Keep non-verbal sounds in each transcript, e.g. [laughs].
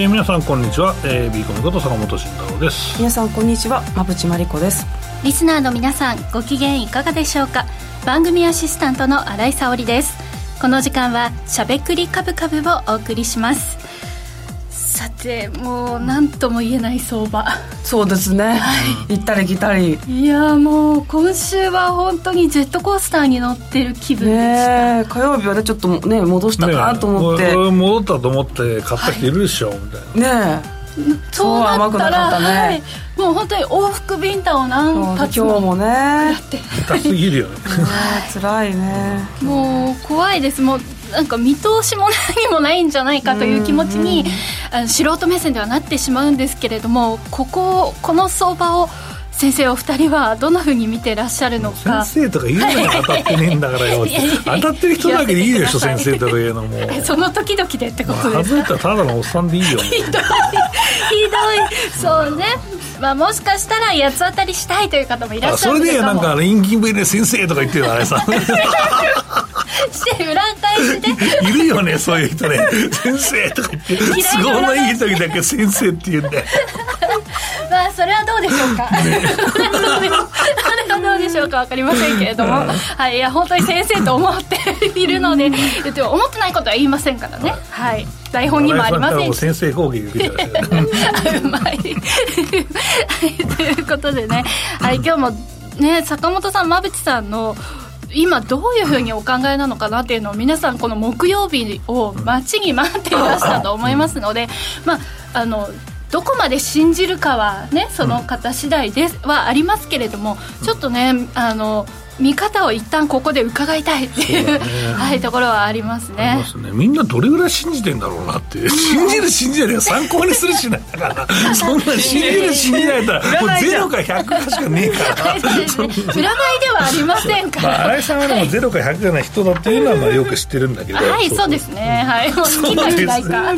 はい、えー、皆さんこんにちは、えー、ビーコミこと坂本慎太郎です。皆さんこんにちは。馬淵真理子です。リスナーの皆さんご機嫌いかがでしょうか？番組アシスタントの新井沙織です。この時間はしゃべくりカブカブをお送りします。さてもう何とも言えない相場。そうですね、はい、行ったり来たり。いやもう今週は本当にジェットコースターに乗ってる気分でした。ね火曜日はねちょっとね戻したかなと思って、ね、戻ったと思って買った人いるでしょ、はい、みたいな。ねそうなったら、ね、はい、もう本当に往復ビンタを何発も今日もね。やって。痛すぎるよね。辛いね。もう怖いです。もうなんか見通しも何もないんじゃないかという気持ちに、あの素人目線ではなってしまうんですけれどもこここの相場を先生お二人はどんなふうに見てらっしゃるのか。先生とか言うのが当たってねえんだからよ当たってる人だけでいいでしょ先生とか言うのも。その時々でってことですか外れたらただのおっさんでい。い。よひどい。ひどい。そうねまあ、もしかしたら八つ当たりしたい。とい。う方もい。らっしゃるそれでなんかインキンブで先生とか言ってるあれさして裏返しでい。るよねそうい。う人ね先生とか言って都合のい。い。時だけ先生って言うんだよまあそれはどうでしょうか、ね、[laughs] それはどうでしょうか分かりませんけれども、はい、いや本当に先生と思っているので思ってないことは言いませんからね。はい。台本にもありません。し先生講義受けちゃうま [laughs] い。ということでね、はい、今日もね坂本さん馬淵さんの今どういうふうにお考えなのかなっていうのを皆さんこの木曜日を待ちに待っていらしたと思いますので、まああのどこまで信じるかはねその方次第ではありますけれども、ちょっとねあの見方を一旦ここで伺いたいっていう、ね、はい、ところはありますね。ますね。みんなどれぐらい信じてんだろうなって。信じる信じない参考にするしないだから。[laughs] そんな信じる信じないだったらもうゼロか100かしかねえから。[laughs] 占いではありませんから、まあ、新井さんはでもゼロか100じゃない人だっていうのはまあよく知ってるんだけど。はいそうですね。はい。もう好きか嫌いか。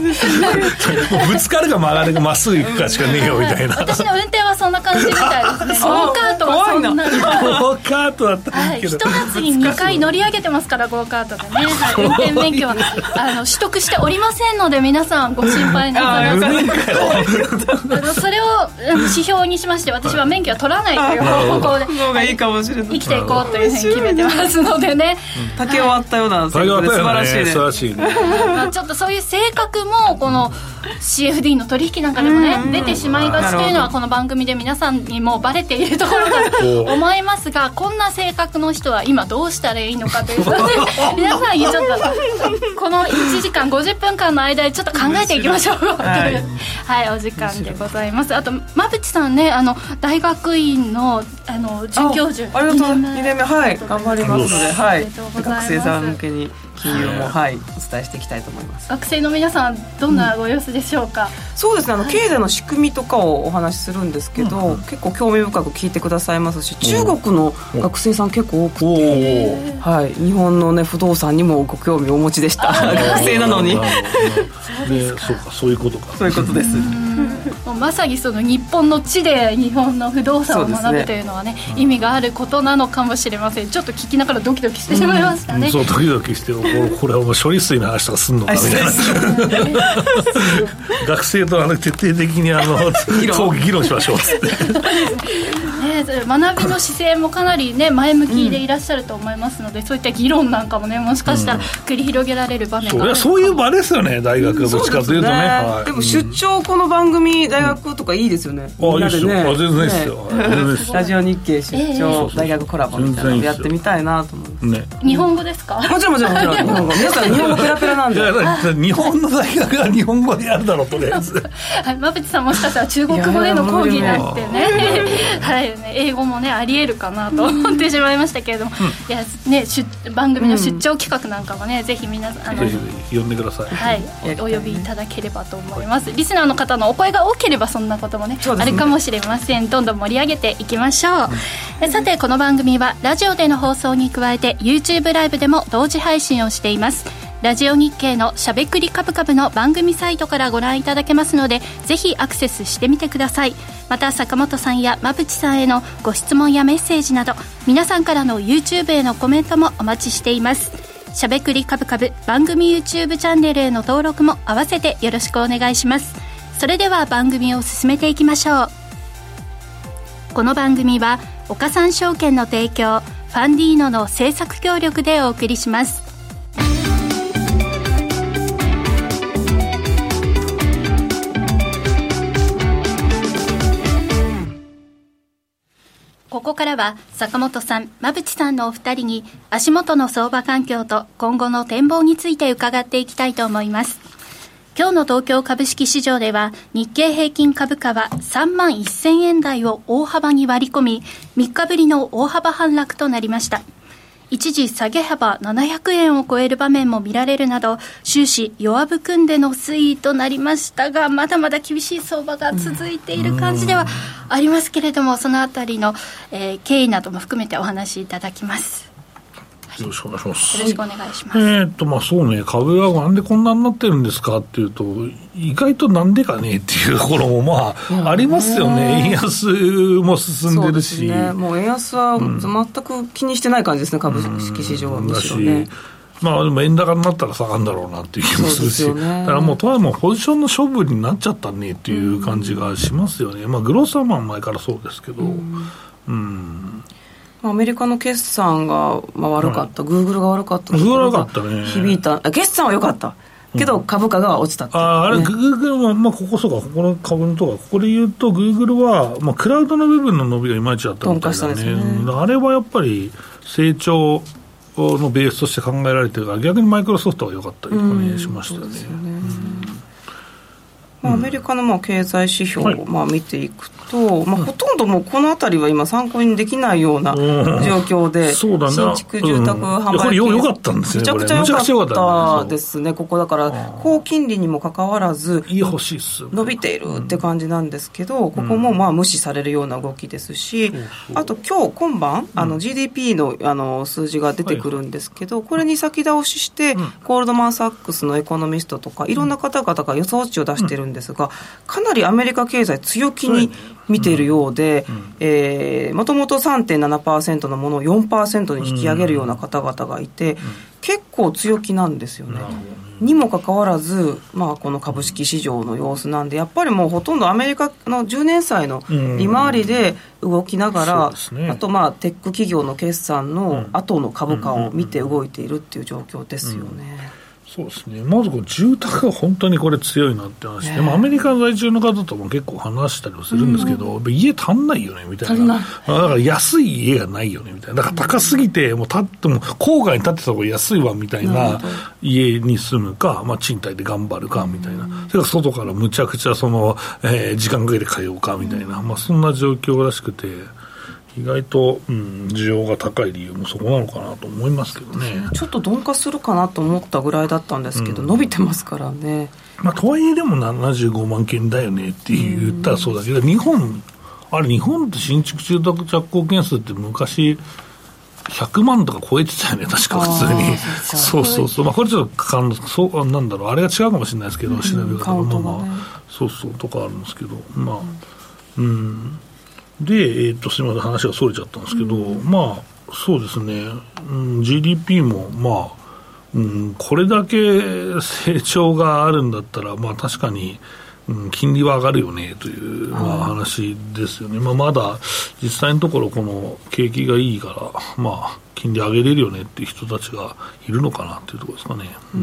ぶつかるか曲がるかまっすぐ行くかしかねえよみたいな。[laughs] 私の運転はそんな感じみたいですね。ゴーカートはそんなゴーカートだったはい、ひと夏に2回乗り上げてますからゴーカートでね、はい、運転免許はあの取得しておりませんので皆さんご心配なさらずそれを指標にしまして私は免許は取らないという方向で生きていこうというふうに決めてますのでね。[laughs] 竹終わったような素晴らしいね素晴らしいね。ちょっとそういう性格もこの CFD の取引なんかでもね出てしまいがちというのはこの番組で皆さんにもバレているところだと [laughs] 思いますがこんな性格の人は今どうしたらいいのかということで皆さんにちょっとこの1時間50分間の間でちょっと考えていきましょう。はい、はい、お時間でございます。あと馬淵さんねあの大学院のあの准教授ありがとう。2年目。はい。頑張りますので、はい、学生さん向けに金融も、はい、お伝えしていきたいと思います。学生の皆さんどんなご様子でしょうか、うん、そうですね。あの、経済の仕組みとかをお話しするんですけど、うん、結構興味深く聞いてくださいますし中国の学生さん結構多くて、はい、日本の、ね、不動産にもご興味をお持ちでした。学生なのに。[laughs] そうかそういうことか。そういうことです [laughs] まさにその日本の地で日本の不動産を学ぶというのはね、ね、意味があることなのかもしれません。ちょっと聞きながらドキドキしてしまいましたね、うん、そうドキドキしてこれはもう処理水の話とかすんのかみたいな。[laughs] 学生とあの徹底的にあの [laughs] 議論しましょうっつってね、学びの姿勢もかなりね前向きでいらっしゃると思いますので、うん、そういった議論なんかもねもしかしたら繰り広げられる場面が、うん、そういう場ですよね大学どっちかというとね、ね。はい、でも出張この番組大学とかいいですよね、うん、あいいですよ、ね、全然いいですよ、ね、[laughs] ラジオ日経出張大学コラボみたいなのやってみたいなと思う、ね、日本語ですか？もちろんもちろんもちろん。日本語皆さん日本語ペラペラなんで。日本の大学は日本語でやるだろうとりあえず馬淵さんもしかしたら中国語での講義なんてね。[laughs] はい英語もねありえるかなと思ってしまいましたけれども、うん、いやね番組の出張企画なんかもね、うん、ぜひ皆さんあの呼んでください。はい。お呼びいただければと思います、リスナーの方のお声が多ければそんなこともね、ね、あるかもしれません。どんどん盛り上げていきましょう、うん、さてこの番組はラジオでの放送に加えて YouTube ライブでも同時配信をしていますラジオ日経のしゃべくりカブカブの番組サイトからご覧いただけますのでぜひアクセスしてみてください。また坂本さんや馬淵さんへのご質問やメッセージなど皆さんからの YouTube へのコメントもお待ちしています。しゃべくりカブカブ番組 YouTube チャンネルへの登録も合わせてよろしくお願いします。それでは番組を進めていきましょう。この番組は岡三証券の提供ファンディーノの制作協力でお送りします。ここからは坂本さん、馬淵さんのお二人に足元の相場環境と今後の展望について伺っていきたいと思います。今日の東京株式市場では日経平均株価は3万1000円台を大幅に割り込み3日ぶりの大幅反落となりました。一時下げ幅700円を超える場面も見られるなど終始弱含んでの推移となりましたがまだまだ厳しい相場が続いている感じではありますけれども、そのあたりの、えー、経緯なども含めてお話しいただきます。よろしくお願いします。よろしくお願いします。えっと、まあそうね、株はなんでこんなになってるんですかっていうと、意外となんでかねっていうところもまあ、ありますよね。円安も進んでるし。ね、もう円安は全く気にしてない感じですね、株式市場はむしろね。まあでも円高になったら下がるんだろうなっていう気もするし、ね、だからもう、とはもうポジションの勝負になっちゃったねっていう感じがしますよね、まあ、グロースはまあ前からそうですけど、うん、うんアメリカの決算がまあ悪かった、グーグルが悪かったグーグル悪かったね。響いた。決算は良かった。けど株価が落ちた、ね、ああれ、グーグルは、まあ、ここそうか、ここの株のとか、ここで言うと、グーグルは、まあ、クラウドの部分の伸びがいまいちだったみたいなね、ね。あれはやっぱり成長のベースとして考えられてるから、逆にマイクロソフトは良かったりとかね、しましたよね。まあ、アメリカのまあ経済指標をまあ見ていくと、まあ、ほとんどもうこの辺りは今、参考にできないような状況で、そうだね、新築住宅販売、これよ、よかったんですね、めちゃくちゃ良かったですね、ここ。だから、高金利にもかかわらず、伸びているって感じなんですけど、ここもまあ無視されるような動きですし、あと今日今晩あの GDP のあの数字が出てくるんですけど、これに先倒しして、コールドマン・サックスのエコノミストとか、いろん。な方々が予想値を出してるんですが、かなりアメリカ経済、強気に見ているようで、もともと3.7%のものを4%に引き上げるような方々がいて、結構強気なんですよね。にもかかわらず、まあ、この株式市場の様子なんで、やっぱりもうほとんどアメリカの10年債の利回りで動きながら、ね、あとまあテック企業の決算の後の株価を見て動いているっていう状況ですよね。そうですね、まずこ住宅が本当にこれ強いなって話。で、ね、アメリカ在住の方とも結構話したりもするんですけど、うん、家足んないよねみたいな、だから安い家がないよねみたいな、だから高すぎて、もう建っても、郊外に建ってた方が安いわみたいな家に住むか、まあ、賃貸で頑張るかみたいな、それから外からむちゃくちゃその、えー、時間かけて通うかみたいな、まあ、そんな状況らしくて。意外と、うん、需要が高い理由もそこなのかなと思いますけどね。ちょっと鈍化するかなと思ったぐらいだったんですけど、うん、伸びてますからね、まあ、とはいえでも75万件だよねって言ったらそうだけど、日本あれ日本って新築住宅着工件数って昔100万とか超えてたよね、確か普通に。そうそうそう。まあ、これちょっとかん、そう、なんだろう、あれが違うかもしれないですけど、調べ方が、まあまあ、そうそう、とかあるんですけど、まあ、うん。で、えー、っとすみません、話がそれちゃったんですけど、うん、まあ、そうですね、うん、GDP も、まあ、うん、これだけ成長があるんだったら、まあ、確かに、うん、金利は上がるよねという、まあ、話ですよね、まあ、まだ実際のところ、この景気がいいから、まあ、金利上げれるよねっていう人たちがいるのかなというところですかね。うん。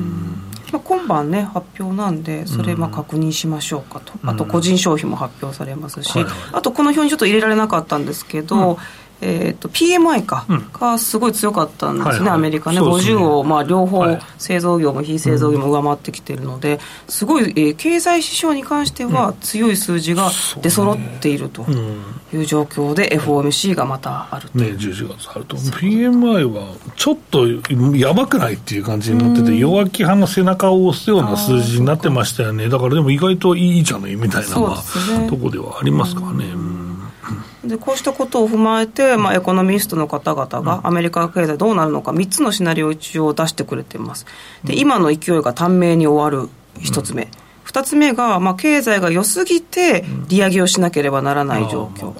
まあ、今晩ね、発表なんで、それまあ確認しましょうかと、あと個人消費も発表されますし、あとこの表にちょっと入れられなかったんですけど、えーと、PMI か、うん、がすごい強かったんですね、はいはい、アメリカね、ね。50を、まあ、両方、製造業も非製造業も上回ってきているので、すごい、えー、経済指標に関しては強い数字が出揃っているという状況で、FOMC がまたあると。ね、11月あると。PMI はちょっとやばくないっていう感じになってて、弱気派の背中を押すような数字になってましたよね、だからでも意外といいじゃないみたいな、まあ、とこではありますからね。うんでこうしたことを踏まえて、まあ、エコノミストの方々がアメリカ経済どうなるのか3つのシナリオを一応出してくれています。で今の勢いが短命に終わる1つ目、2つ目が、まあ、経済が良すぎて利上げをしなければならない状況、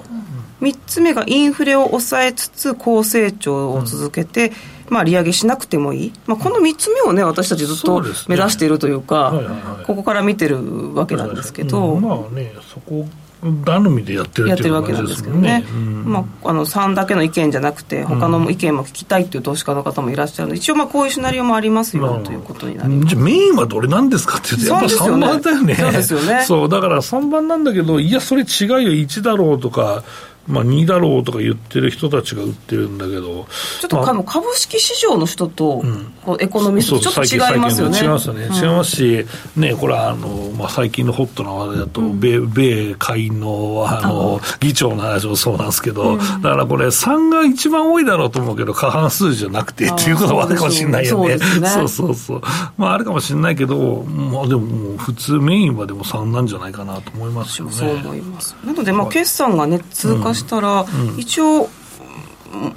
3つ目がインフレを抑えつつ高成長を続けて、まあ、利上げしなくてもいい、まあ、この3つ目をね、私たちずっと目指しているというか、ここから見てるわけなんですけど。まあね、そこ頼みでやってるっていうわけなんですけどね、うん、まあ、あの3だけの意見じゃなくて、他の意見も聞きたいっていう投資家の方もいらっしゃるので、一応、まあこういうシナリオもありますよ、ということになります。じゃメインはどれなんですかって言って、やっぱ3番だよね、そうですよね。そうだから3番なんだけど、いや、それ違うよ、1だろうとか。まあ、2だろうとか言ってる人たちが売ってるんだけど、ちょっと、まあ、株式市場の人と、こうエコノミスト、ちょっと違いますよね。違いますよね、うん、違いますし、ね、これはあの、まあ、最近のホットな話題だと、うん、米米下院のあの議長の話もそうなんですけど、うん、だからこれ、3が一番多いだろうと思うけど、過半数じゃなくてっていうことはあるかもしれないよね。そう、ね、そうそうまあ、あるかもしれないけど、まあ、でも、普通、メインはでも3なんじゃないかなと思いますよね。そう思います。なので、まあ、決算がね、通過したら、一応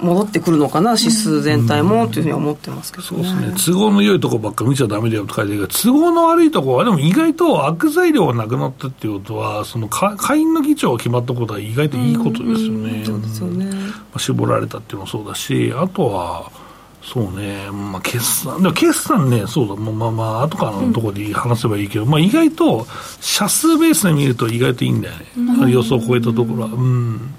戻ってくるのかな、指数全体もというふうに思ってますけど、ね、そうですね、都合の良いところばっか見ちゃだめだよと書いてるけど、都合の悪いところは、でも意外と悪材料がなくなったっていうことは、その下院の議長が決まったことは意外といいことですよね。そうですよね、まあ、絞られたっていうのもそうだし、あとは、そうね、まあ、決算、でも決算ね、そうだ、まあまあ、後からのところで話せばいいけど、うん、まあ、意外と、社数ベースで見ると意外といいんだよね、うん、予想を超えたところは。うん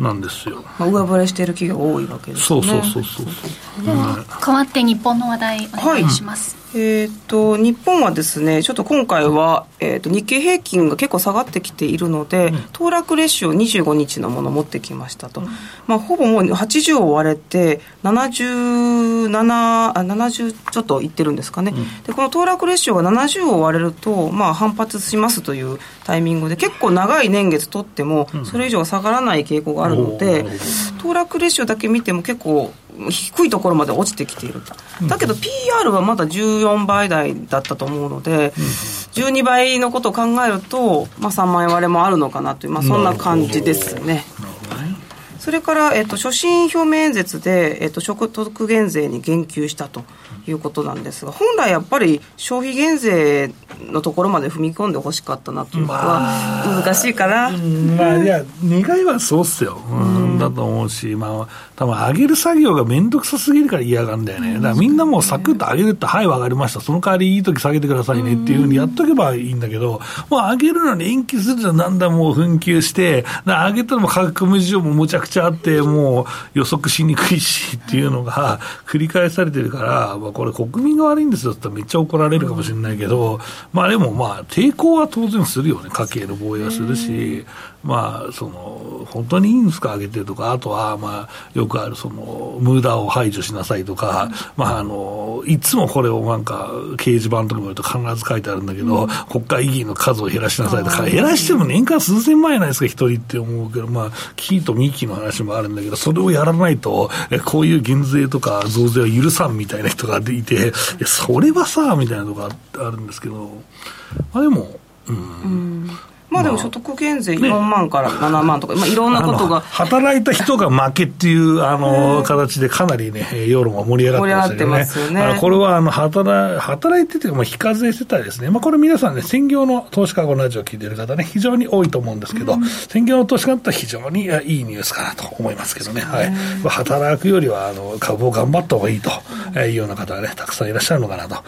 なんですよ、まあ、上振れしている企業多いわけですね。そうそうそうそう。では、変わって日本の話題お願いします、はいえーと、日本はですねちょっと今回は、えーと、日経平均が結構下がってきているので、うん、騰落レシオ25日のものを持ってきましたと、うん、まあ、ほぼもう80を割れて77あ70ちょっといってるんですかね、うん、でこの騰落レシオが70を割れると、まあ、反発しますというタイミングで結構長い年月取ってもそれ以上下がらない傾向があるので、騰落レシオだけ見ても結構低いところまで落ちてきていると、だけど PR はまだ14倍台だったと思うので、12倍のことを考えると、まあ、3万円割れもあるのかなという、まあ、そんな感じですね。それから、えっと、所信表明演説で、えっと、所得減税に言及したということなんですが、本来やっぱり消費減税のところまで踏み込んでほしかったなというのは、難しいかな。まあ、いや、願いはそうっすよ。うん、だと思うし、まあ、多分上げる作業が面倒くさすぎるから嫌がるんだよね。だからみんなもうサクッと上げるって、はい、分かりました。その代わりいい時下げてくださいねっていうふうにやっとけばいいんだけど、もう上げるのに延期するじゃなんだもう紛糾して、上げたらも価格無事情もむちゃくちゃあって、もう予測しにくいしっていうのが繰り返されてるから、まあ、これ国民が悪いんですよってめっちゃ怒られるかもしれないけど、まあでもまあ抵抗は当然するよね。家計の防衛はするし、まあ、その、本当にいいんですか、上げてとか、あとは、まあ、よくある、その、ムーダーを排除しなさいとか、うん、まあ、あの、いつもこれをなんか、掲示板とか見ると必ず書いてあるんだけど、うん、国会議員の数を減らしなさいとか、減らしても年間数千万円ないですか、一人って思うけど、まあ、キーとミキの話もあるんだけど、それをやらないと、こういう減税とか増税は許さんみたいな人がいて、それはさ、みたいなとこあるんですけど、まあでも、うん、うんまあでも所得減税4万から7万とか、まあ、いろんなことが働いた人が負けっていうあの形でかなりね世論が盛り上がってます。よねこれはあの働働いてて、まあ、非課税世帯ですね、まあ、これ皆さんね専業の投資家このラジオを聞いてる方ね非常に多いと思うんですけど、うん、専業の投資家だったら非常にいいニュースかなと思いますけどね、はい、働くよりはあの株を頑張った方がいいというような方がねたくさんいらっしゃるのかなと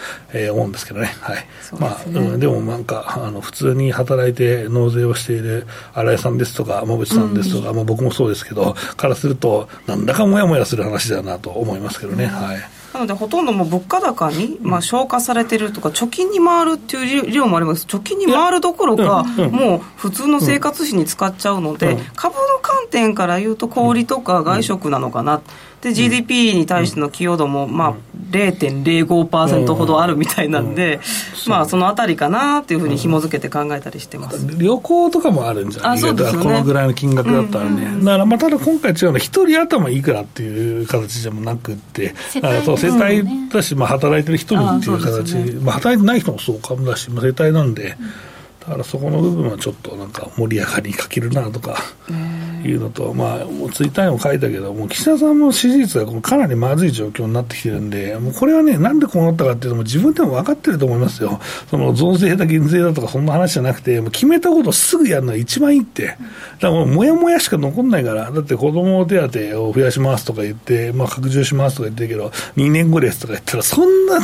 思うんですけどね。はい、ね、まあ、うん、でもなんかあの普通に働いて納税をしている新井さんですとか、馬渕さんですとか、うん、まあ、僕もそうですけど、からすると、なんだかもやもやする話だなと思いますけどね。はい。なので、ほとんどもう物価高に、まあ、消化されてるとか、貯金に回るっていう量もあります。貯金に回るどころか、もう普通の生活費に使っちゃうので、株の観点から言うと、小売とか外食なのかな。で GDP に対しての寄与度も、まあ、0.05%ほどあるみたいなんで、[laughs] まあ、そのあたりかなっていうふうに紐付けて考えたりしてます、旅行とかもあるんじゃないですか、ね、このぐらいの金額だったらね、だからまあただ今回違うのは、一人頭いくらっていう形でもなくって、そう世帯だし、まあ、働いてる人にっていう形、まあ、働いてない人もそうかもだし、まあ、世帯なんで。だからそこの部分はちょっとなんか盛り上がりに欠けるなとかいうのと、まあ、もうツイッターにも書いたけど、もう岸田さんの支持率がかなりまずい状況になってきてるんで、もうこれはね、なんでこうなったかっていうのも自分でも分かってると思いますよ。その増税だ、減税だとかそんな話じゃなくて、もう決めたことをすぐやるのが一番いいって。だからもうもやもやしか残んないから、だって子供手当を増やしますとか言って、まあ拡充しますとか言ってるけど、2年後ですとか言ったら、そんな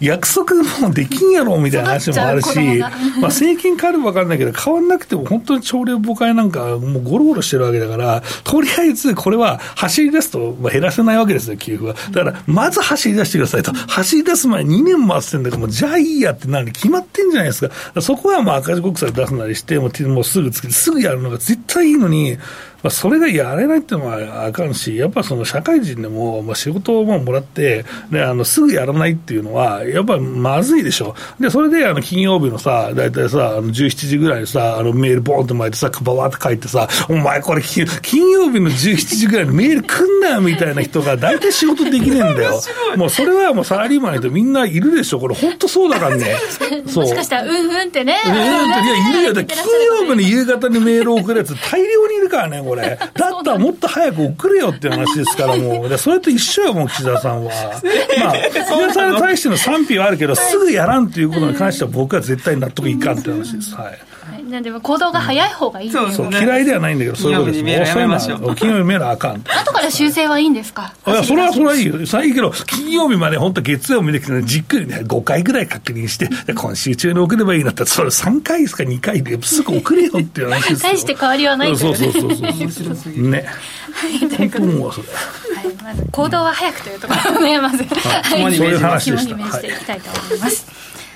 約束もできんやろみたいな話もあるし、まあ政権変わるか分かんないけど、変わんなくても本当に朝令暮改なんかもうゴロゴロしてるわけだから、とりあえずこれは走り出すと減らせないわけですよ、給付は。だから、まず走り出してくださいと。走り出す前に2年回ってんだから、もうじゃあいいやってなるに決まってんじゃないですか。そこはまあ赤字国債出すなりして、もうもうすぐつけて、すぐやるのが絶対いいのに、まあ、それがやれないっていうのはあかんし、やっぱその社会人でも、まあ、仕事をももらって、ね、あのすぐやらないっていうのは、やっぱまずいでしょ。で、それであの金曜日のさ、大体さ、あの17時ぐらいにさ、あのメールボーンって巻いてさ、ばわって書いてさ、お前これ金曜日の17時ぐらいにメール来んなよみたいな人が大体仕事できねえんだよ。[laughs] もうそれはもうサラリーマンの人みんないるでしょ。これ本当そうだからね。[laughs] そう。もしかしたら、うんうんってね。うんうんって、いや、いるよ。金曜日の夕方にメール送るやつ大量にいるからね、これ。だったらもっと早く送れよっていう話ですから、もう。でそれと一緒よ、もう岸田さんは。[laughs] まあ、岸田さんに対しての賛否はあるけど、すぐやらんっていうことに関しては僕は絶対納得いかんって話です。はい。なんでも行動が早い方がいい、そう、嫌いではないんだけど、そういうことです。遅いのは、金曜日メールあかん。後から修正はいいんですか？いや、それはそれはいいよ。それはいいけど、金曜日まで本当月曜日できて、じっくりね、5回ぐらい確認して、今週中に送ればいいんだったら、それ3回ですか2回ですぐ送れよっていう話です大して変わりはないそうそうそうそう。ね。はい、ということで、はい、まず行動は早くというところをね、まず、はい、はい、そういう話でした。肝に銘じていきたいと思います。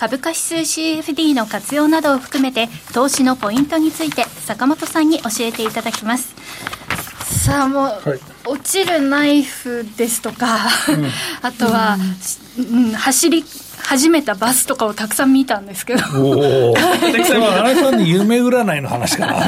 株価指数 CFD の活用などを含めて投資のポイントについて坂本さんに教えていただきます。さあもう、はい、落ちるナイフですとか、うん、[laughs] あとは、うん、走り始めたバスとかをたくさん見たんですけど。お [laughs] お。新井さんに夢占いの話かな。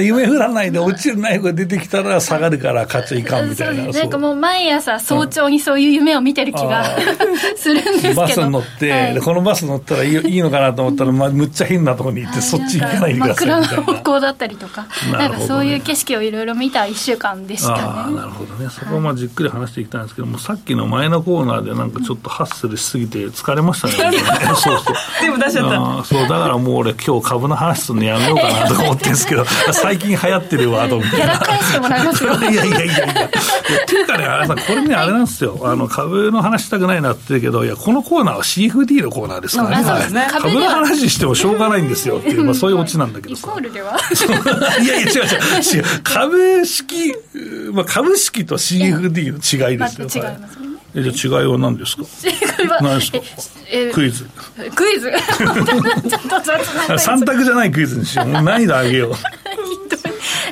夢占いで落ちるナイフが出てきたら下がるから勝っちゃいかんみたいな。なんかもう毎朝早朝にそういう夢を見てる気が、[laughs] するんですけど。バスに乗って、はい、このバス乗ったらいいいいのかなと思ったら、まあ、むっちゃ変なところに行って、そっち行かないでくださいみたいな。方向だったりとか、なんかそういう景色をいろいろ見た1週間でしたね。なるほどね。そこはまあじっくり話していきたいんですけども、さっきの前のコーナーでなんかちょっとハッスルしすぎて、疲れましたね。[laughs] そうそう。全部出しちゃった。そう、だからもう俺今日株の話するのやめようかなと思ってるんですけど、[laughs] 最近流行ってるワードみたいな。やら返してもらいますよ。[laughs] いやいやいやいや。っていうかね、あれさん、これね、あれなんですよ。あの、株の話したくないなって言うけど、いや、このコーナーは CFD のコーナーですからね。株の話してもしょうがないんですよっていう、まあそういうオチなんだけどさ。イコールではいやいや、違う違う。違う株式、まあ株式と CFD の違いですよ。違いますね。えじゃあ違いは何ですか？違いは何ですか？クイズ。クイズ？[laughs] ちょっと雑な3択じゃないクイズにしよう。もう難易度上げよう。[laughs]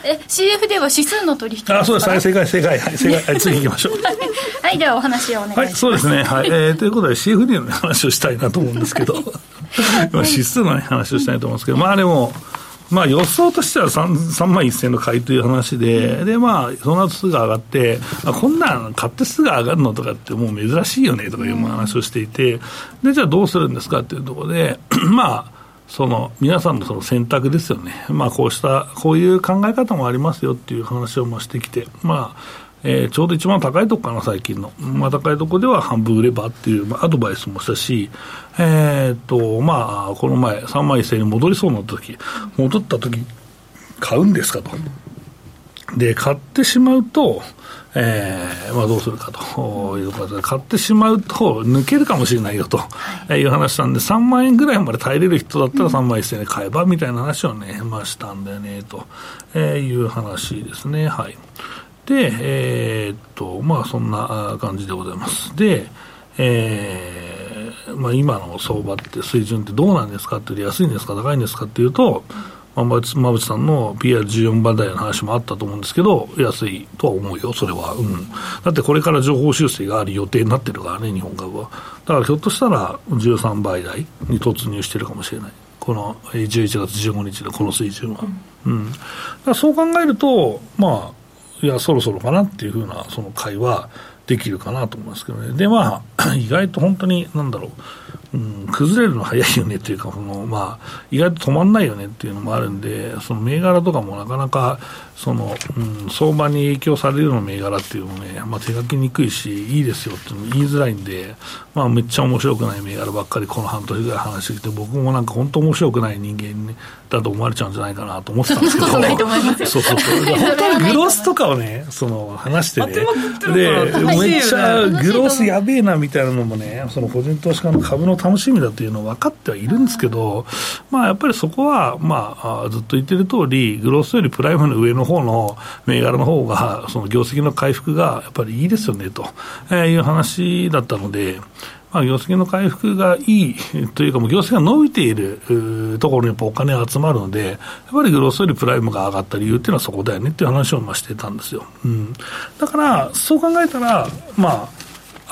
え CF では指数の取引あそうです。正解正解。はい正解。はい次行きましょう。[laughs] はいではお話をお願いします。はいそうですね。はい、えー、ということで CFD の話をしたいなと思うんですけど。指数の、ね、話をしたいと思うんですけど。まあでもまあ予想としては 3, 3万1000の買いという話で、で、まあ、その後すぐ上がって、あこんなん買ってすぐ上がるのとかってもう珍しいよねとかいう話をしていて、で、じゃあどうするんですかっていうところで、[clears throat] まあ、その皆さんのその選択ですよね、まあ、こうした、こういう考え方もありますよっていう話をしてきて、まあ、えー、ちょうど一番高いとこかな、最近の。まあ、高いとこでは半分売ればっていう、まあ、アドバイスもしたし、えー、っと、まあ、この前、3万1000円に戻りそうになった時、戻った時、買うんですかと。で、買ってしまうと、えーまあ、どうするかということで、買ってしまうと抜けるかもしれないよと、はい、いう話なんで、3万円ぐらいまで耐えれる人だったら3万1000円で買えばみたいな話をね、まあ、したんだよねと、えー、いう話ですね。はい。で、えー、っと、まあそんな感じでございます。で、えー、まあ今の相場って水準ってどうなんですかっていう安いんですか高いんですかっていうと、まあ、馬渕さんの PR14 番台の話もあったと思うんですけど、安いとは思うよ、それは。うん。だってこれから情報修正がある予定になってるからね、日本株は。だからひょっとしたら13倍台に突入してるかもしれない。この11月15日のこの水準は。うん。うん、だそう考えると、まあ、いや、そろそろかなっていうふうな、その会話できるかなと思いますけどね。で、まあ、[clears throat] 意外と本当に、なんだろう。うん、崩れるの早いよねっていうか、そのまあ、意外と止まんないよねっていうのもあるんで、その銘柄とかもなかなかその、うん、相場に影響されるような銘柄っていうのもね、まあ、手書きにくいし、いいですよって言いづらいんで、まあ、めっちゃ面白くない銘柄ばっかりこの半年ぐらい話してきて、僕もなんか本当面白くない人間だと思われちゃうんじゃないかなと思ってたんですけど、[laughs] そうそうそう、本当にグロスとかをね、その話してね、で、めっちゃグロスやべえなみたいなのもね、その個人投資家の株の楽しみだっていうのは分かってはいるんですけど、まあ、やっぱりそこは、まあ、ずっと言ってる通り、グロスよりプライムの上の方方の銘柄の方が、その業績の回復がやっぱりいいですよねと、えいう話だったので、まあ、業績の回復がいいというか、もう業績が伸びているところにやっぱお金が集まるので、やっぱりグロスよりプライムが上がった理由っていうのはそこだよねっていう話をましてたんですよ。うん、だから、そう考えたら、まあ、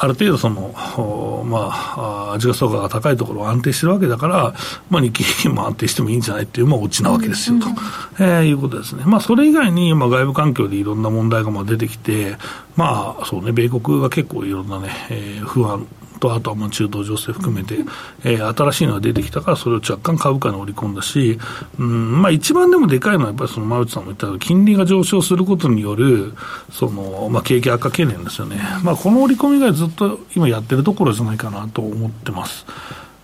ある程度その、まあ、味が相場が高いところは安定してるわけだから、まあ、日経平均も安定してもいいんじゃないっていう、まあ、オチなわけですよと、うん、えー、いうことですね。まあ、それ以外に、まあ、外部環境でいろんな問題がまあ出てきて、まあ、そうね、米国が結構いろんなね、えー、不安と、あとはまあ中東情勢含めて、えー、新しいのが出てきたから、それを若干株価に織り込んだし、うんまあ、一番でもでかいのは、やっぱりその馬内さんも言ったように、金利が上昇することによる、そのまあ、景気悪化懸念ですよね、まあ、この織り込みがずっと今やってるところじゃないかなと思ってます。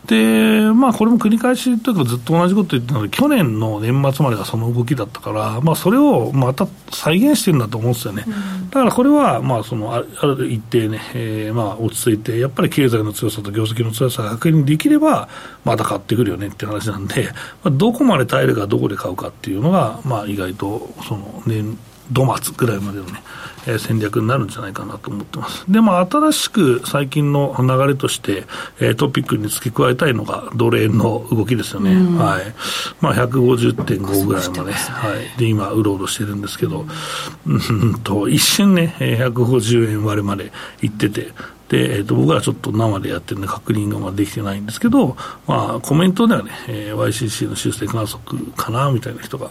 で、まあ、これも繰り返しというか、ずっと同じこと言ってるので、去年の年末までがその動きだったから、まあ、それをまた再現してるんだと思うんですよね。うん、だからこれは、まあ、そのある一定ね、えー、まあ、落ち着いて、やっぱり経済の強さと業績の強さが確認できれば、また買ってくるよねっていう話なんで、まあ、どこまで耐えるか、どこで買うかっていうのが、まあ、意外と、その年、度末ぐらいまでのね、えー、戦略になるんじゃないかなと思ってます。で、まあ、新しく最近の流れとして、えー、トピックに付け加えたいのが、ドル円の動きですよね。はい。まあ、150.5ぐらいまで、ね、はい。で、今、うろうろしてるんですけど、うんと、一瞬ね、150円割れまで行ってて、で、えー、と僕はちょっと生でやってるんで確認がまあできてないんですけど、まあ、コメントではね、えー、YCC の修正観測かなみたいな人が、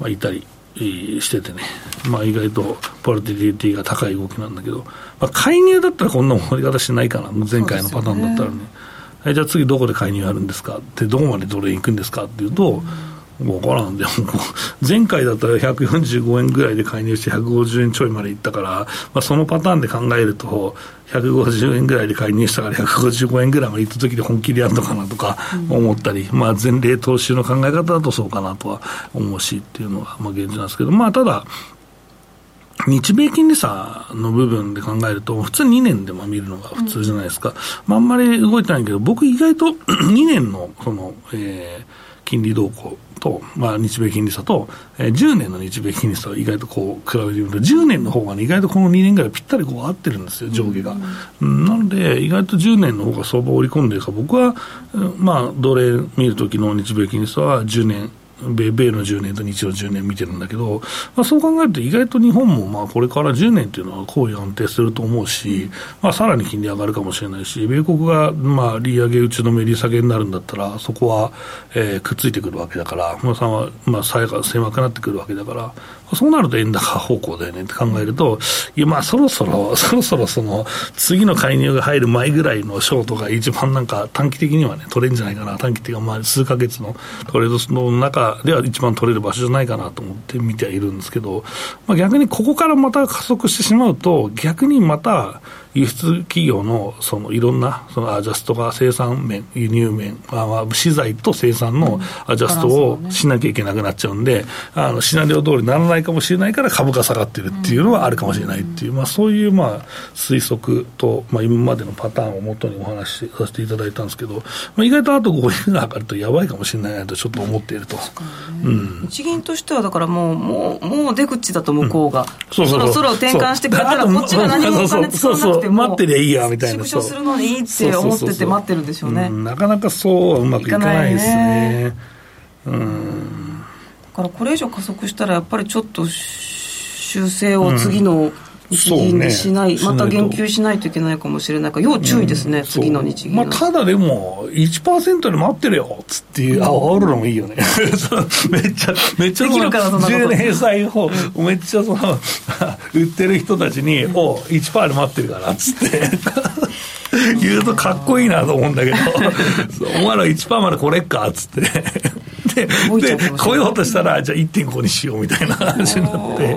まあ、いたりしててね、まあ、意外とポラティリティが高い動きなんだけど、まあ、介入だったらこんな盛り方しないかな、前回のパターンだったらね、はい、じゃあ次どこで介入あるんですか？って、どこまでドル円行くんですか？っていうと、うん分からんでも、前回だったら145円ぐらいで介入して150円ちょいまでいったから、まあ、そのパターンで考えると、150円ぐらいで介入したから155円ぐらいまで行った時で本気でやるのかなとか思ったり、うん、まあ前例投資の考え方だとそうかなとは思うしっていうのがまあ現状なんですけど、まあただ、日米金利差の部分で考えると、普通2年でも見るのが普通じゃないですか。うん、まああんまり動いてないけど、僕意外と2年のその、えー、金利動向と、まあ、日米金利差と、えー、10年の日米金利差を意外とこう比べてみると、10年の方がね、意外とこの2年ぐらいぴったりこう合ってるんですよ、上下が。うん、なので、意外と10年の方が相場を織り込んでるから、僕は、まあ、どれ見るときの日米金利差は10年米米の10年と日曜10年見てるんだけど、まあ、そう考えると意外と日本もまあこれから10年というのは好意安定すると思うし、まあ、さらに金利上がるかもしれないし、米国がまあ利上げ打ちのめ利下げになるんだったら、そこはえーくっついてくるわけだから、まあ、さはまあ、差が狭くなってくるわけだから、そうなると円高方向だよねって考えると、いや、まあ、そろそろ、[laughs] そろそろその、次の介入が入る前ぐらいのショートが一番なんか短期的にはね、取れるんじゃないかな。短期っていうか、まあ、数ヶ月のトレードの中では一番取れる場所じゃないかなと思って見てはいるんですけど、まあ、逆にここからまた加速してしまうと、逆にまた、輸出企業のそのいろんなそのアジャストが生産面、輸入面、まあ、資材と生産のアジャストをしなきゃいけなくなっちゃうんで、あのシナリオ通りにならないかもしれないから株価下がってるっていうのはあるかもしれないっていう、まあ、そういうまあ推測と、まあ、今までのパターンをもとにお話しさせていただいたんですけど、まあ、意外とあと5円が上がるとやばいかもしれないなとちょっと思っていると。うん、日銀としてはだからもうもうもう出口だと向こうが、うん、そうそうそろそろ転換してくれたらこっちが何もお金使わなくても待ってりゃいいやみたいな。縮小するのにいいって思ってて待ってるんでしょうね。なかなかそうはうまくいかないですね。うん。からこれ以上加速したらやっぱりちょっと修正を次の日銀でしない、ねまた言及しないといけないかもしれないから要注意ですね、次の日銀は、まあ、ただでも、1%で待ってるよっつって、あ煽るのもいいよね。[laughs] めっちゃ、めっちゃそんなこと。10年債を、めっちゃその、[laughs] 売ってる人たちに、お1%で待ってるからっつって。[laughs] 言うとかっこいいなと思うんだけど、お前ら1%までこれっかっつって。で、で来ようとしたら、じゃあ1.5にしようみたいな話になって。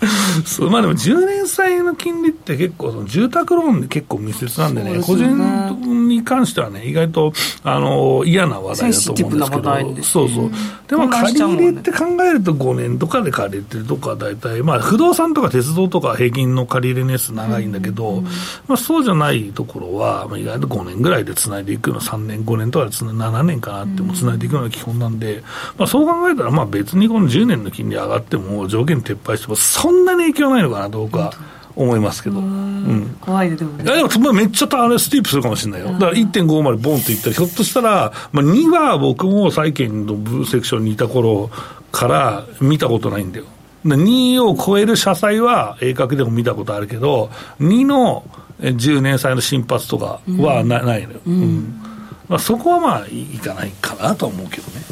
[laughs] そうまあでも10年債の金利って結構その住宅ローンで結構密接なんでねでね。人に関してはね意外とあの嫌な話題だと思うんですけど。そうそう。でも借り入れって考えると5年とかで借りてるとか大体まあ不動産とか鉄道とか平均の借り入れ年数長いんだけど、まあそうじゃないところは、まあ、意外と5年ぐらいでつないでいくの3年5年とかでつな7年かなってもつないでいくのが基本なんで、まあそう考えたらまあ別にこの10年の金利上がっても条件撤廃してもそんなに影響ないのかなと僕は思いますけど。うん怖いででもねいやでもまあめっちゃあれスティープするかもしれないよ。だから1.5までボンっていったら、ひょっとしたら、まあ、2は僕も債券のブセクションにいた頃から見たことないんだよ。で2を超える社債は鋭角でも見たことあるけど、2のえ10年債の新発とかはな,、ないのよ。うんまあ、そこはまあいいかないかなとは思うけどね。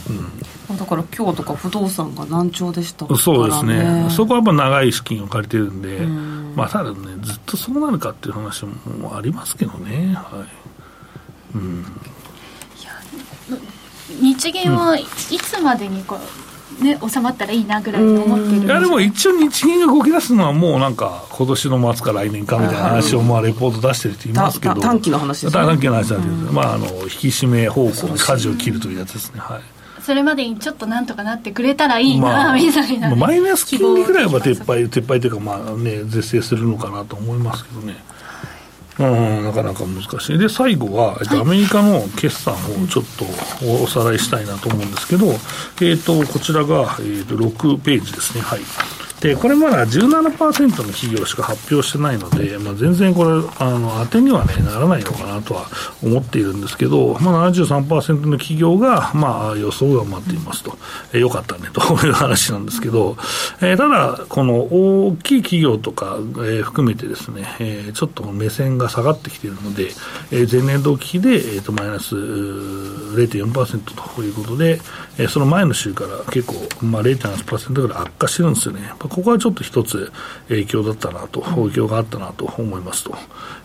だから今日とか不動産が難聴でしたから、ね、そうですね、そこはやっぱ長い資金を借りてるんで、まあ、ただね、ずっとそうなるかっていう話もありますけどね。はい。日銀はいつまでにこう、ね、収まったらいいなぐらいに思ってるいやでも一応、日銀が動き出すのは、もうなんか、今年の末か来年かみたいな話を、まあ、レポート出してる人いますけど、短期の話ですね。短期の話なんですけど、まあ、あの引き締め方向に舵を切るというやつですね。はい。それまでにちょっとなんとかなってくれたらいいな、みたいな、ね、マイナス金利ぐらいは撤廃、撤廃というか、まあね、是正するのかなと思いますけどね。うん、なかなか難しい。で、最後は、えっと、アメリカの決算をちょっとおさらいしたいなと思うんですけど、えっと、こちらが、えっと、6ページですね。はい。で、これまだ17%の企業しか発表してないので、まあ、全然これ、あの、当てにはね、ならないのかなとは思っているんですけど、まあ、73%の企業が、まあ、予想が待っていますと。えー、よかったね、という話なんですけど、えー、ただ、この大きい企業とか、えー、含めてですね、えー、ちょっと目線が下がってきているので、えー、前年同期比で、えー、とマイナス0.4%ということで、えー、その前の週から結構、まあ、0.8%ぐらい悪化してるんですよね。ここはちょっと一つ影響だったなと、影響があったなと思いますと、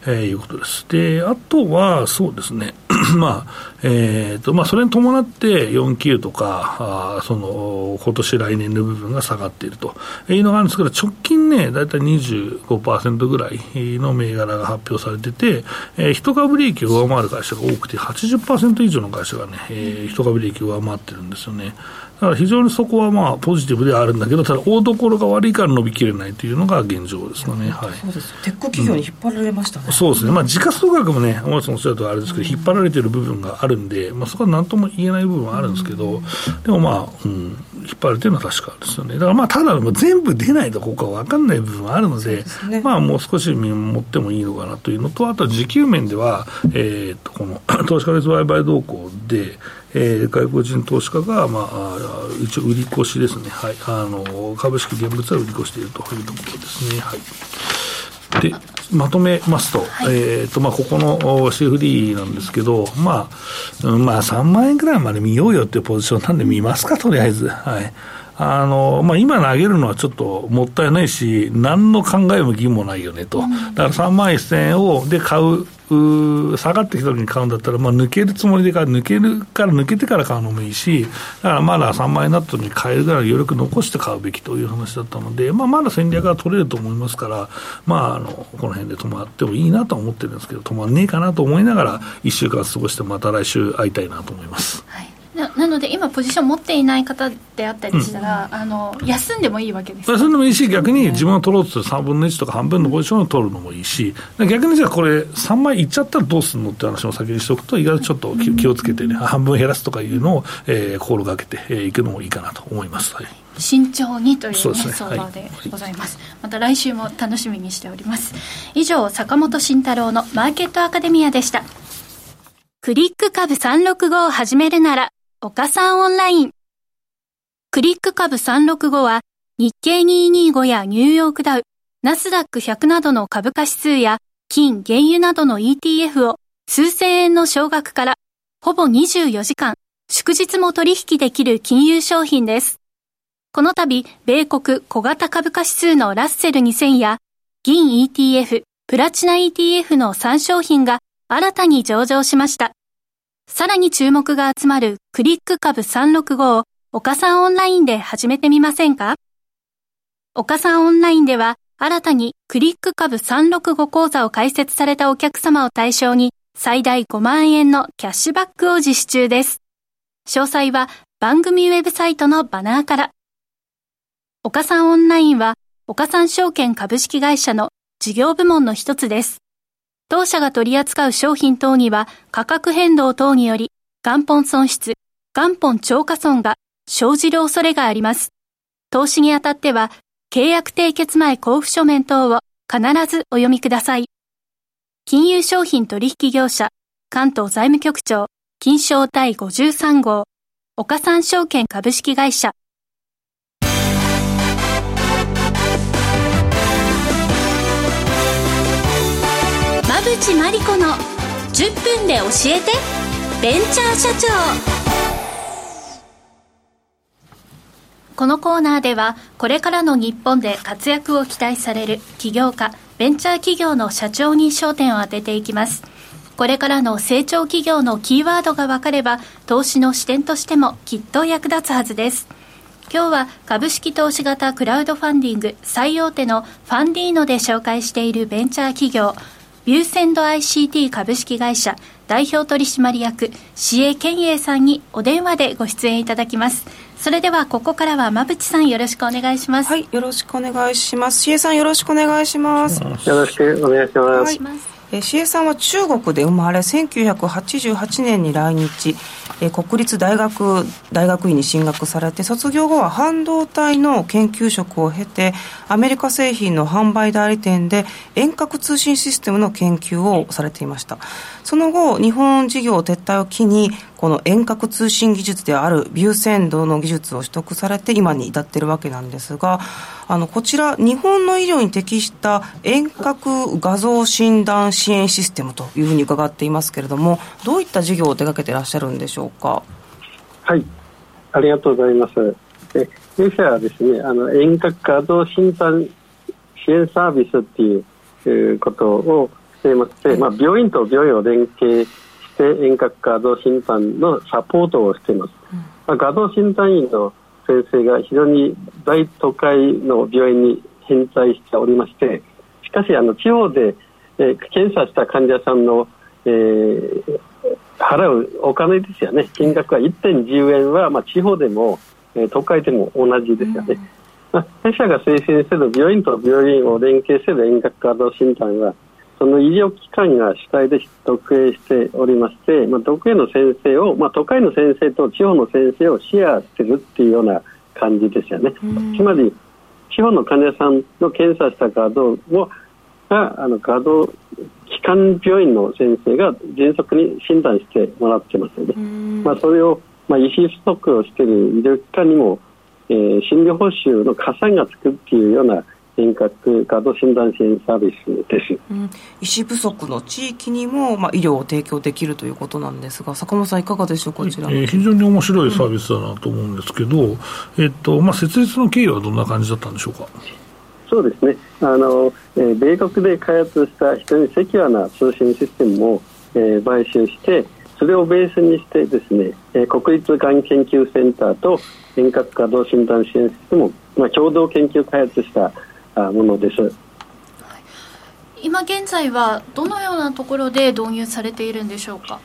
えー、いうことです。で、あとは、そうですね、[clears throat] まあ、えっ、ー、と、まあ、それに伴って4級とか、あその、今年来年の部分が下がっているというのがあるんですけど、直近ね、だいたい25%ぐらいの銘柄が発表されてて、えー、一株利益を上回る会社が多くて、80%以上の会社がね、えー、一株利益を上回ってるんですよね。だから非常にそこはまあポジティブではあるんだけど、ただ大所が悪いから伸びきれないというのが現状ですかね。はい、そうです。テック企業に引っ張られましたね。うん、そうですね。まあ時価総額もね、大松さんおっしゃるとあれですけど、引っ張られてる部分があるんで、まあそこは何とも言えない部分はあるんですけど、でもまあ、うん、引っ張られてるのは確かですよね。だからまあただ全部出ないとここは分かんない部分はあるので、でね、まあもう少し見守ってもいいのかなというのと、あとは時給面では、えー、っと、この投資家率売買動向で、えー、外国人投資家が、まあ、一応売り越しですね、はい、あの株式現物は売り越しているというところですね。はい。でまとめますと、はい、えーとまあ、ここの CFD なんですけど、まあうん、まあ、3万円ぐらいまで見ようよっていうポジションなんで見ますか、とりあえず。はいあのまあ、今投げるのはちょっともったいないし、何の考えも義もないよねと、だから3万1000円をで買うう、下がってきた時に買うんだったら、まあ、抜けるつもりで買う、抜けるから抜けてから買うのもいいし、だからまだ3万円になった時に買えるぐらい余力残して買うべきという話だったので、まあ、まだ戦略が取れると思いますから、まあ、あのこの辺で止まってもいいなと思ってるんですけど、止まんねえかなと思いながら、1週間過ごして、また来週会いたいなと思います。はいななので今ポジション持っていない方であったりしたら、うん、あの休んでもいいわけです。休んでもいいし逆に自分が取ろうとする3分の1とか半分のポジションを取るのもいいし逆にじゃあこれ3枚いっちゃったらどうするのって話も先にしておくと意外とちょっと気をつけてね、うん、半分減らすとかいうのを、えー、心がけてい、えー、くのもいいかなと思います、はい、慎重にという、ね、うね。相場でございます、はい、また来週も楽しみにしております。以上坂本慎太郎のマーケットアカデミアでした。クリック株365を始めるなら岡三オンラインクリック株365は日経225やニューヨークダウ、ナスダック100などの株価指数や金、原油などの ETF を数千円の少額からほぼ24時間、祝日も取引できる金融商品です。この度、米国小型株価指数のラッセル2000や銀 ETF、プラチナ ETF の3商品が新たに上場しました。さらに注目が集まるクリック株365を岡さんオンラインで始めてみませんか？岡さんオンラインでは新たにクリック株365講座を開設されたお客様を対象に最大5万円のキャッシュバックを実施中です。詳細は番組ウェブサイトのバナーから。岡さんオンラインは岡さん証券株式会社の事業部門の一つです。当社が取り扱う商品等には価格変動等により元本損失、元本超過損が生じる恐れがあります。投資にあたっては契約締結前交付書面等を必ずお読みください。金融商品取引業者関東財務局長金賞第53号岡三証券株式会社馬淵真理子の10分で教えてベンチャー社長。このコーナーではこれからの日本で活躍を期待される起業家ベンチャー企業の社長に焦点を当てていきます。これからの成長企業のキーワードが分かれば投資の視点としてもきっと役立つはずです。今日は株式投資型クラウドファンディング最大手のファンディーノで紹介しているベンチャー企業ビューセンド ICT 株式会社代表取締役、市営健英さんにお電話でご出演いただきます。それではここからは馬淵さんよろしくお願いします。はい、よろしくお願いします。市営さんよろしくお願いします。よろしくお願いします。はいえー、シエさんは中国で生まれ1988年に来日、えー、国立大学大学院に進学されて卒業後は半導体の研究職を経てアメリカ製品の販売代理店で遠隔通信システムの研究をされていました。その後日本事業撤退を機にこの遠隔通信技術であるビューセンドの技術を取得されて今に至っているわけなんですがあのこちら日本の医療に適した遠隔画像診断支援システムというふうに伺っていますけれどもどういった事業を手掛けていらっしゃるんでしょうか？はい。ありがとうございます。え弊社はですねあの遠隔画像診断支援サービスっていうことをしていまして、まあ、病院と病院を連携して遠隔画像診断のサポートをしています、まあ、画像診断員の先生が非常に大都会の病院に偏在しておりましてしかしあの地方で、えー、検査した患者さんの、えー、払うお金ですよね。金額は1.10円は、まあ、地方でも、えー、都会でも同じですよね、うん、まあ、弊社が推薦する病院と病院を連携する遠隔画像診断はその医療機関が主体で特営しておりまして、まあ、独営の先生を、まあ、都会の先生と地方の先生をシェアしてるっていうような感じですよね。つまり地方の患者さんの検査した画像をがあの画像機関病院の先生が迅速に診断してもらってますよね。まあ、それを、まあ、医師不足をしている医療機関にも、えー、診療報酬の加算がつくっていうような遠隔画像診断支援サービスです、うん、医師不足の地域にも、まあ、医療を提供できるということなんですが坂本さんいかがでしょうこちら、えー、非常に面白いサービスだなと思うんですけど、うん、えっとまあ、設立の経緯はどんな感じだったんでしょうか？そうですね。あの、えー、米国で開発した非常にセキュアな通信システムを、えー、買収してそれをベースにしてですね、えー、国立がん研究センターと遠隔画像診断支援システムを、まあ、共同研究開発したものです。今現在はどのようなところで導入されているんでしょうか？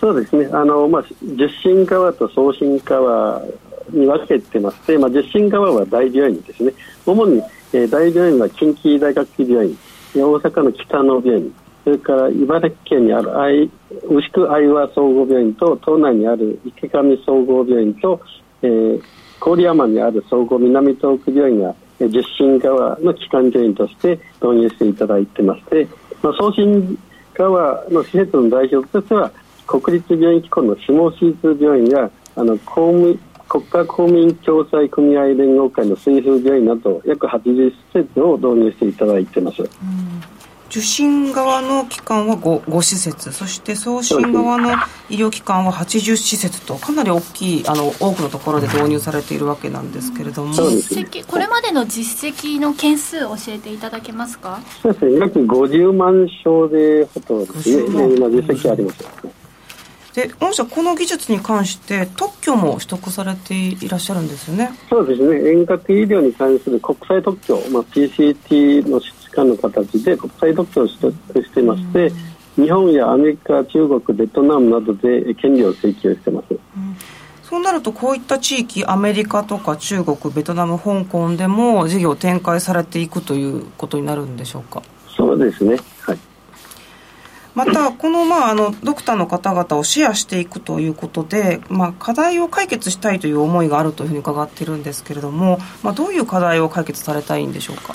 そうですね。あのまあ受診側と送信側に分けてまして、まあ受診側は大病院ですね。主に、えー、大病院は近畿大学病院、大阪の北野病院、それから茨城県にある愛牛久愛和総合病院と島内にある池上総合病院と、えー、郡山にある総合南東区病院が受信側の機関病院として導入していただいてまして、まあ、送信側の施設の代表としては国立病院機構の下シーズ病院やあの公務国家公務員共済組合連合会の水風病院など約80施設を導入していただいてます、うん受診側の機関は 5, 5施設。そして送信側の医療機関は80施設とかなり大きいあの多くのところで導入されているわけなんですけれども、実績これまでの実績の件数教えていただけますか？そうですね。約50万床でほとです。ね今実績あります。で御社この技術に関して特許も取得されていらっしゃるんですよね。そうですね。遠隔医療に関する国際特許、まあ、PCT のの形で国際特許を取得していまして、日本やアメリカ中国ベトナムなどで権利を請求しています、うん、そうなるとこういった地域アメリカとか中国ベトナム香港でも事業を展開されていくということになるんでしょうか？そうですね。はい。またこの,、まあ、あのドクターの方々をシェアしていくということで、まあ、課題を解決したいという思いがあるというふうに伺っているんですけれども、まあ、どういう課題を解決されたいんでしょうか？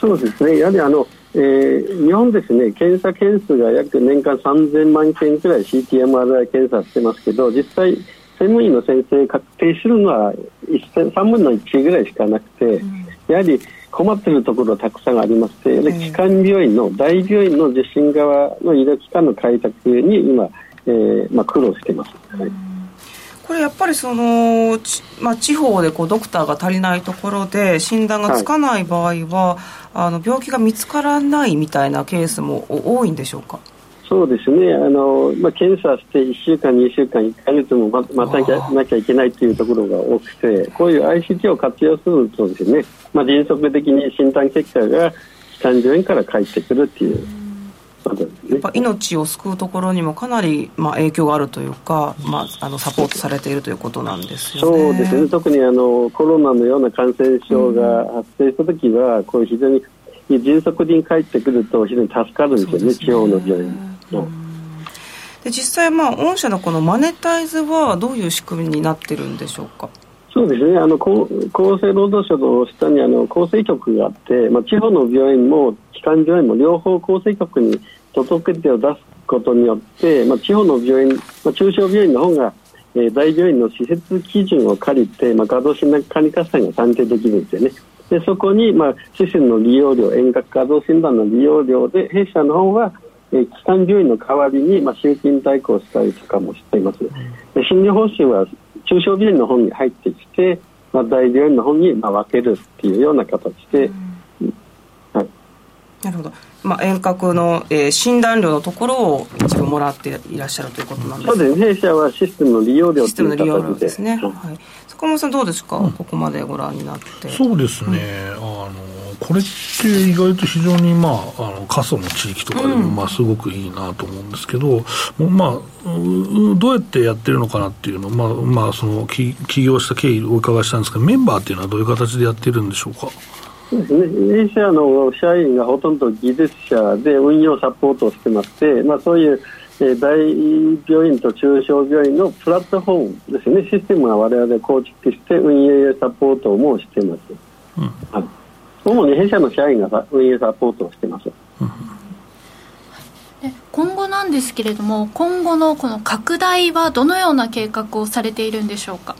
そうですね。やはりあの、えー、日本ですね検査件数が約年間3000万件くらい CTMRI 検査してますけど実際専門医の先生確定するのは3分の1ぐらいしかなくて、うん、やはり困っているところたくさんありまして、えー、基幹病院の大病院の受診側の医療機関の開拓に今、えーまあ、苦労しています。はいこれやっぱりその、まあ、地方でこうドクターが足りないところで診断がつかない場合は、はい、あの病気が見つからないみたいなケースも多いんでしょうか？そうですね。あの、まあ、検査して1週間、2週間、1か月も待たなきゃいけないというところが多くてこういう ICT を活用するとですね、まあ、迅速的に診断結果が機関病院から返ってくるっていう。やっぱ命を救うところにもかなり、まあ、影響があるというか、まあ、あのサポートされているということなんですよね。そうですね特にあのコロナのような感染症が発生した時は、こう非常に迅速に帰ってくると非常に助かるんですよね、ね地方の病院。で実際、まあ、御社のこのマネタイズはどういう仕組みになってるんでしょうか？そうですねあの厚生労働省の下にあの厚生局があって、まあ、地方の病院も基幹病院も両方厚生局に届け出を出すことによって、まあ、地方の病院、まあ、中小病院の方が、えー、大病院の施設基準を借りて、まあ、稼働診断管理合算が算定できるんですよね。でそこに、まあ、システムの利用料遠隔稼働診断の利用料で弊社の方はえー、基幹病院の代わりに、まあ、集金代行したりとかもしています、で診療報酬は中小病院の方に入ってきて、まあ、大病院の方にまあ分けるっていうような形で、うん、はい、なるほど、まあ、遠隔の、えー、診断料のところを一部もらっていらっしゃるということなんですそうですね。弊社はシステムの利用料システムの利用料ですね、はい、坂本さんどうですか、うん、ここまでご覧になって。そうですね、うん、あのこれって意外と非常に、まあ、あの過疎の地域とかでも、まあ、すごくいいなと思うんですけど、うん、まあ、どうやってやってるのかなっていうのを、まあまあ、その起業した経緯をお伺いしたんですけど、メンバーっていうのはどういう形でやってるんでしょうか？そうですね、A 社の社員がほとん。ど技術者で運用サポートをしてまして、まあ、そういうえ大病院と中小病院のプラットフォームですね、システムは我々構築して運営サポートもしています。うんはい主に弊社の社員が運営サポートをしています。今後なんですけれども、今後のこの拡大はどのような計画をされているんでしょうか？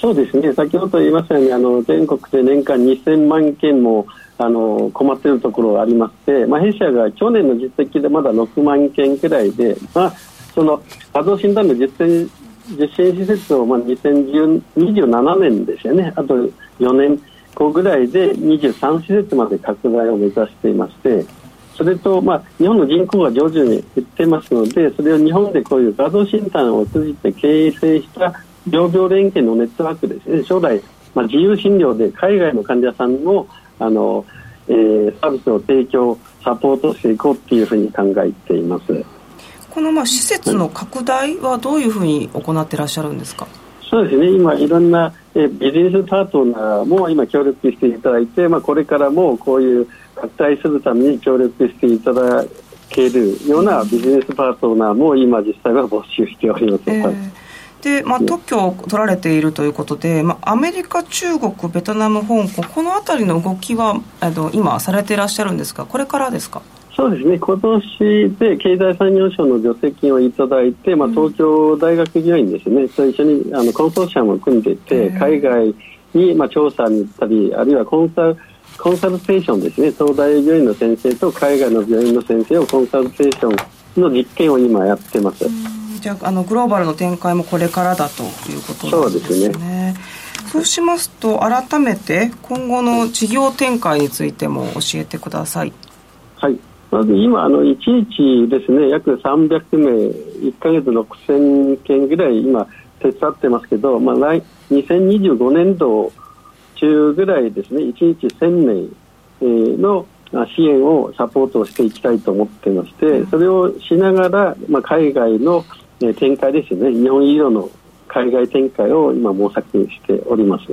そうですね、先ほど言いましたように、あの全国で年間2000万件もあの困っているところがありまして、まあ、弊社が去年の実績でまだ6万件くらいで、まあ、その稼働診断の実践実践施設をまあ2027年ですよね、あと4年個ぐらいで23施設まで拡大を目指していましてそれと、まあ、日本の人口が徐々に減ってますのでそれを日本でこういう画像診断を通じて形成した病病連携のネットワークですね。将来、まあ、自由診療で海外の患者さんもあの、えー、サービスを提供サポートしていこうというふうに考えています。このまあ施設の拡大はどういうふうに行っていらっしゃるんですか？そうですね。今いろんなえビジネスパートナーも今協力していただいて、まあ、これからもこういう拡大するために協力していただけるようなビジネスパートナーも今実際は募集しております。えーでまあ、特許を取られているということで、まあ、アメリカ、中国、ベトナム、香港この辺りの動きはあの今されていらっしゃるんですか？これからですか？そうですね、今年で経済産業省の助成金をいただいて、まあ、東京大学病院ですね、と一緒にあのコンソーシアムを組んでいて、海外にまあ調査に行ったり、あるいはコンサルコンサルテーションですね、東大病院の先生と海外の病院の先生をコンサルテーションの実験を今やってます。じゃああのグローバルの展開もこれからだということですね。そうですねそうしますと改めて今後の事業展開についても教えてください。はい。まず今、あの、いちいちですね、約300名、1か月6000件ぐらい今、手伝ってますけど、まあ、来、2025年度中ぐらいですね、1日1000名の支援をサポートしていきたいと思ってまして、それをしながら、まあ、海外の展開ですね、日本医療の海外展開を今模索しております。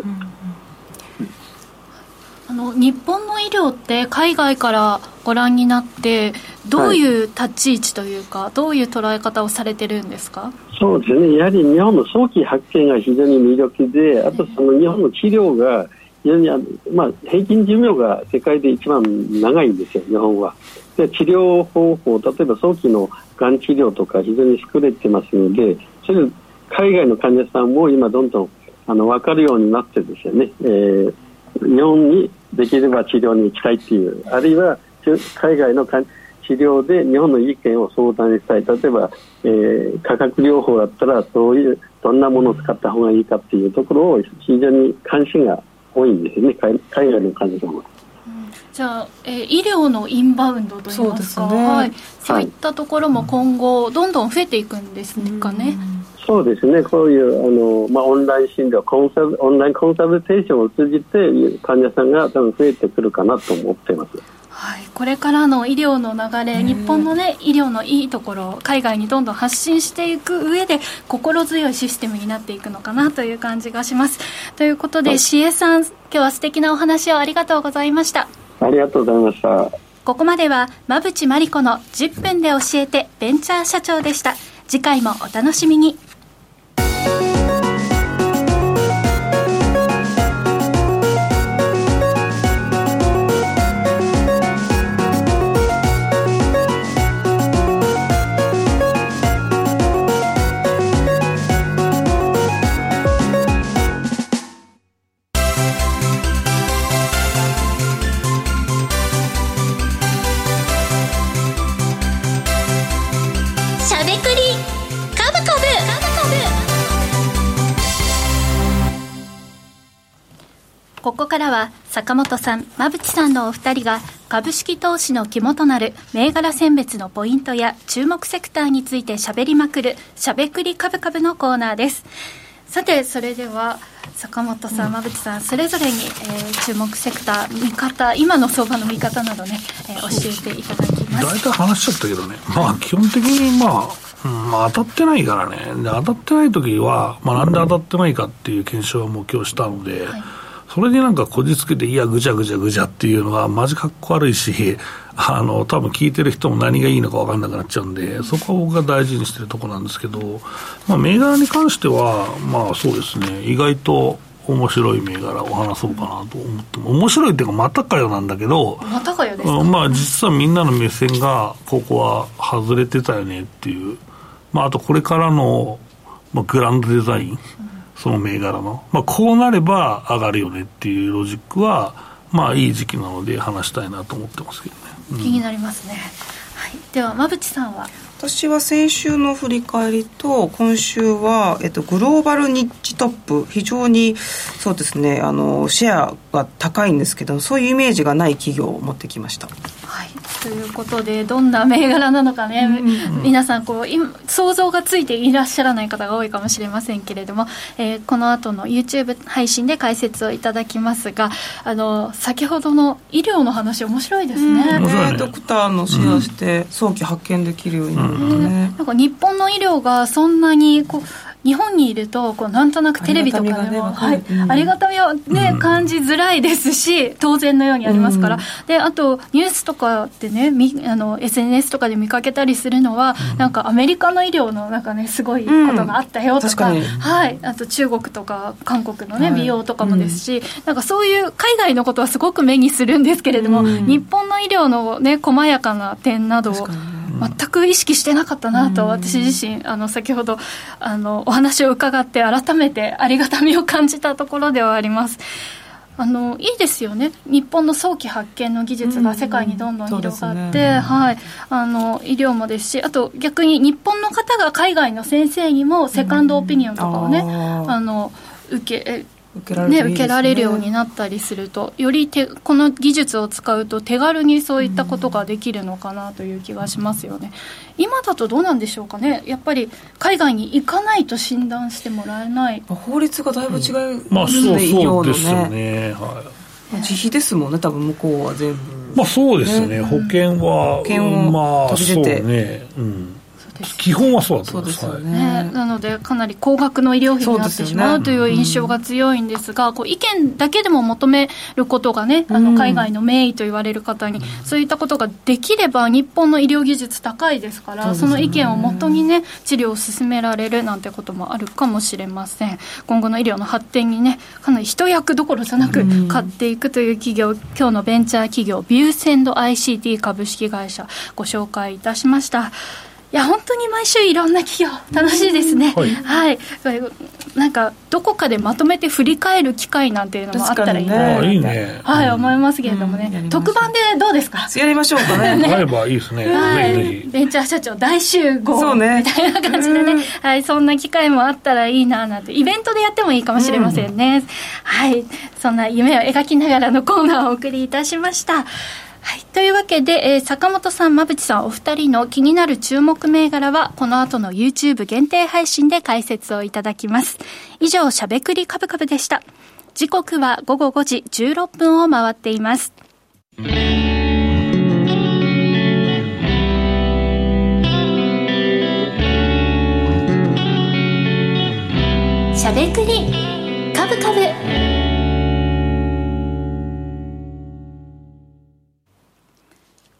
あの日本の医療って海外からご覧になってどういう立ち位置というか、はい、どういう捉え方をされてるんですか？そうですね。やはり日本の早期発見が非常に魅力であとその日本の治療が非常にあの、まあ、平均寿命が世界で一番長いんですよ日本は。で治療方法例えば早期のがん治療とか非常に優れてますのでそれ海外の患者さんも今どんどんあの分かるようになってですよね、えー、日本にできれば治療に行きたいっていうあるいは海外の治療で日本の意見を相談したい。例えば、えー、化学療法だったらどういうどんなものを使った方がいいかっていうところを非常に関心が多いんですよね。海外の患者さんは。じゃあ、えー、医療のインバウンドといいますかそう、ねはい、そういったところも今後どんどん増えていくんですかね。そうですね、こういうあの、まあ、オンライン診療コンサル、オンラインコンサルテーションを通じて、患者さんが多分増えてくるかなと思っています。はい、これからの医療の流れ、日本の、ね、医療のいいところ、海外にどんどん発信していく上で、心強いシステムになっていくのかなという感じがします。ということで、し、は、え、さん、今日は素敵なお話をありがとうございました。ありがとうございました。ここまでは、馬淵真理子の10分で教えてベンチャー社長でした。次回もお楽しみに。ここからは坂本さん、馬淵さんのお二人が株式投資の肝となる銘柄選別のポイントや注目セクターについてしゃべりまくるしゃべくり株株のコーナーです。さて、それでは坂本さん、馬淵さん、それぞれに、えー、注目セクター、見方、今の相場の見方などね、えー、教えていただきます。大体話しちゃったけどね、まあ基本的にまあ、うん、まあ当たってないからね、で当たってない時は、まあなんで当たってないかっていう検証はもう今日したので、はいそれになんかこじつけて、いや、ぐちゃぐちゃぐちゃっていうのは、マジかっこ悪いし、あの、多分聞いてる人も何がいいのか分かんなくなっちゃうんで、そこは僕が大事にしてるところなんですけど、まあ、銘柄に関しては、まあそうですね、意外と面白い銘柄を話そうかなと思っても、面白いっていうか、またかよなんだけど、またかよですか、まあ実はみんなの目線が、ここは外れてたよねっていう、まああとこれからの、まあ、グランドデザイン、その銘柄の、まあ、こうなれば上がるよねっていうロジックは、まあ、いい時期なので話したいなと思ってますけどね、うん、気になりますね、はい、では馬淵さんは？私は先週の振り返りと今週は、えっと、グローバルニッチトップ。非常にそうですねあのシェアが高いんですけどそういうイメージがない企業を持ってきました。はいということでどんな銘柄なのかね、うん、皆さんこう今想像がついていらっしゃらない方が多いかもしれませんけれども、えー、この後の YouTube 配信で解説をいただきますがあの先ほどの医療の話面白いですね。うん。ね、ドクターのシェアして早期発見できるようになってね、なんか日本の医療がそんなにこう日本にいるとこうなんとなくテレビとかでもありがたみを、ね感じづらいですし当然のようにありますから、であとニュースとかでねみあの SNS とかで見かけたりするのは、なんかアメリカの医療のなんかねすごいことがあったよとか,、はい、あと中国とか韓国のね、はい。美容とかもですし、なんかそういう海外のことはすごく目にするんですけれども、うん。日本の医療のね細やかな点などを全く意識してなかったなと、私自身あの先ほどあのお話を伺って改めてありがたみを感じたところではあります。あのいいですよね。日本の早期発見の技術が世界にどんどん広がって、ねはい、あの医療もですしあと逆に日本の方が海外の先生にもセカンドオピニオンとかをね、あー。あの受けえ受けられるね、受けられるようになったりするとより手この技術を使うと手軽にそういったことができるのかなという気がしますよね、今だとどうなんでしょうかね。やっぱり海外に行かないと診断してもらえない。法律がだいぶ違う、まあそう医療のそうですよね。はい。自費ですもんね。多分向こうは全部。まあそうですね、保険は、保険をまあそうね、うん、基本はそうだとそうで思います。す。はいよね。ね、なのでかなり高額の医療費になってしまうという印象が強いんですが、こう意見だけでも求めることがね、あうん。の海外の名医と言われる方に、そういったことができれば、日本の医療技術高いですから、その意見をもとにね、治療を進められるなんてこともあるかもしれません。今後の医療の発展にね、かなり一役どころじゃなく、うん。買っていくという企業、今日のベンチャー企業、ビューセンド ICT 株式会社、ご紹介いたしました。いや本当に毎週いろんな企業楽しいですね、はい。はい、なんかどこかでまとめて振り返る機会なんていうのもあったらいいな、確かああにいいね。はい、思いますけれどもね、うん。特番でどうですか？やりましょうかね。あればいいですね。はい、ぜひぜひ。ベンチャー社長大集合。そうね。みたいな感じでね、はい、そんな機会もあったらいいななんてイベントでやってもいいかもしれませんね、はい。そんな夢を描きながらのコーナーをお送りいたしましたはい、というわけで、えー坂本さん、馬淵さんお二人の気になる注目銘柄はこの後の YouTube 限定配信で解説をいただきます。以上しゃべくりカブカブでした。時刻は午後5時16分を回っています。しゃべくりカブカブ。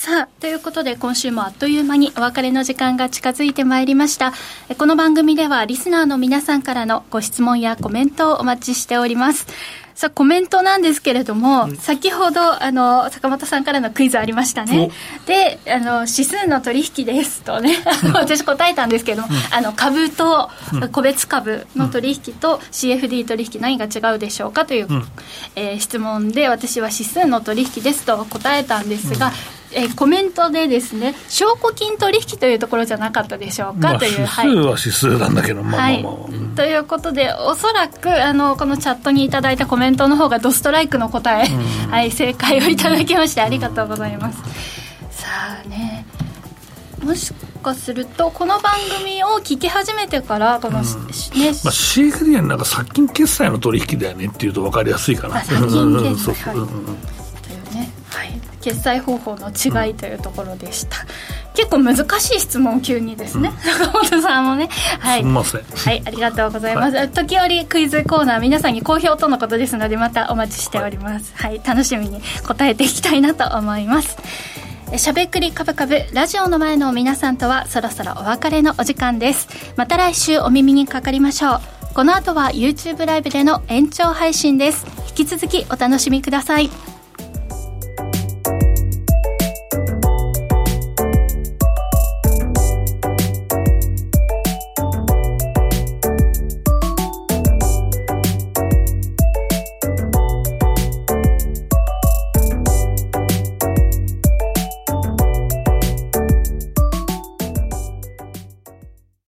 さあ、ということで今週もあっという間にお別れの時間が近づいてまいりました。えこの番組ではリスナーの皆さんからのご質問やコメントをお待ちしております。さあ、コメントなんですけれども、先ほど、あの、坂本さんからのクイズありましたね。で、あの、指数の取引ですとね、[laughs] 私答えたんですけども、あの、株と個別株の取引と CFD 取引何が違うでしょうかという、えー質問で、私は指数の取引ですと答えたんですが、えーコメントでですね証拠金取引というところじゃなかったでしょうか、まあという、指数は指数なんだけど、まあまあまあ。うんということでおそらくあのこのチャットにいただいたコメントの方がドストライクの答え、はい、正解をいただきましてありがとうございます。さあね。もしかするとこの番組を聞き始めてからこの、しねまあ、CFD はなんか殺金決済の取引だよねっていうと分かりやすいかな。あ殺金 [laughs] うん決済決済方法の違いというところでした、結構難しい質問急にですね、坂本さんもねはい。はい、ありがとうございます。時折クイズコーナー皆さんに好評とのことですのでまたお待ちしております。はい、楽しみに答えていきたいなと思います。えしゃべくりカブカブラジオの前の皆さんとはそろそろお別れのお時間です。また来週お耳にかかりましょう。この後は YouTube ライブでの延長配信です。引き続きお楽しみください。